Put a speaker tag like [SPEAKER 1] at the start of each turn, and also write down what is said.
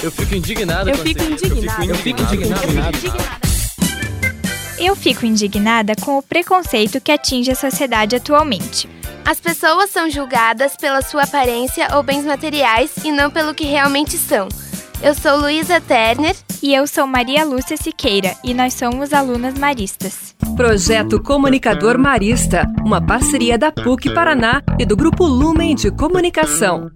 [SPEAKER 1] Eu fico indignada.
[SPEAKER 2] Eu fico indignada.
[SPEAKER 1] Eu fico indignada.
[SPEAKER 3] Eu fico indignada com o preconceito que atinge a sociedade atualmente.
[SPEAKER 4] As pessoas são julgadas pela sua aparência ou bens materiais e não pelo que realmente são. Eu sou Luísa Terner.
[SPEAKER 3] E eu sou Maria Lúcia Siqueira e nós somos alunas maristas.
[SPEAKER 5] Projeto Comunicador Marista, uma parceria da PUC Paraná e do Grupo Lumen de Comunicação.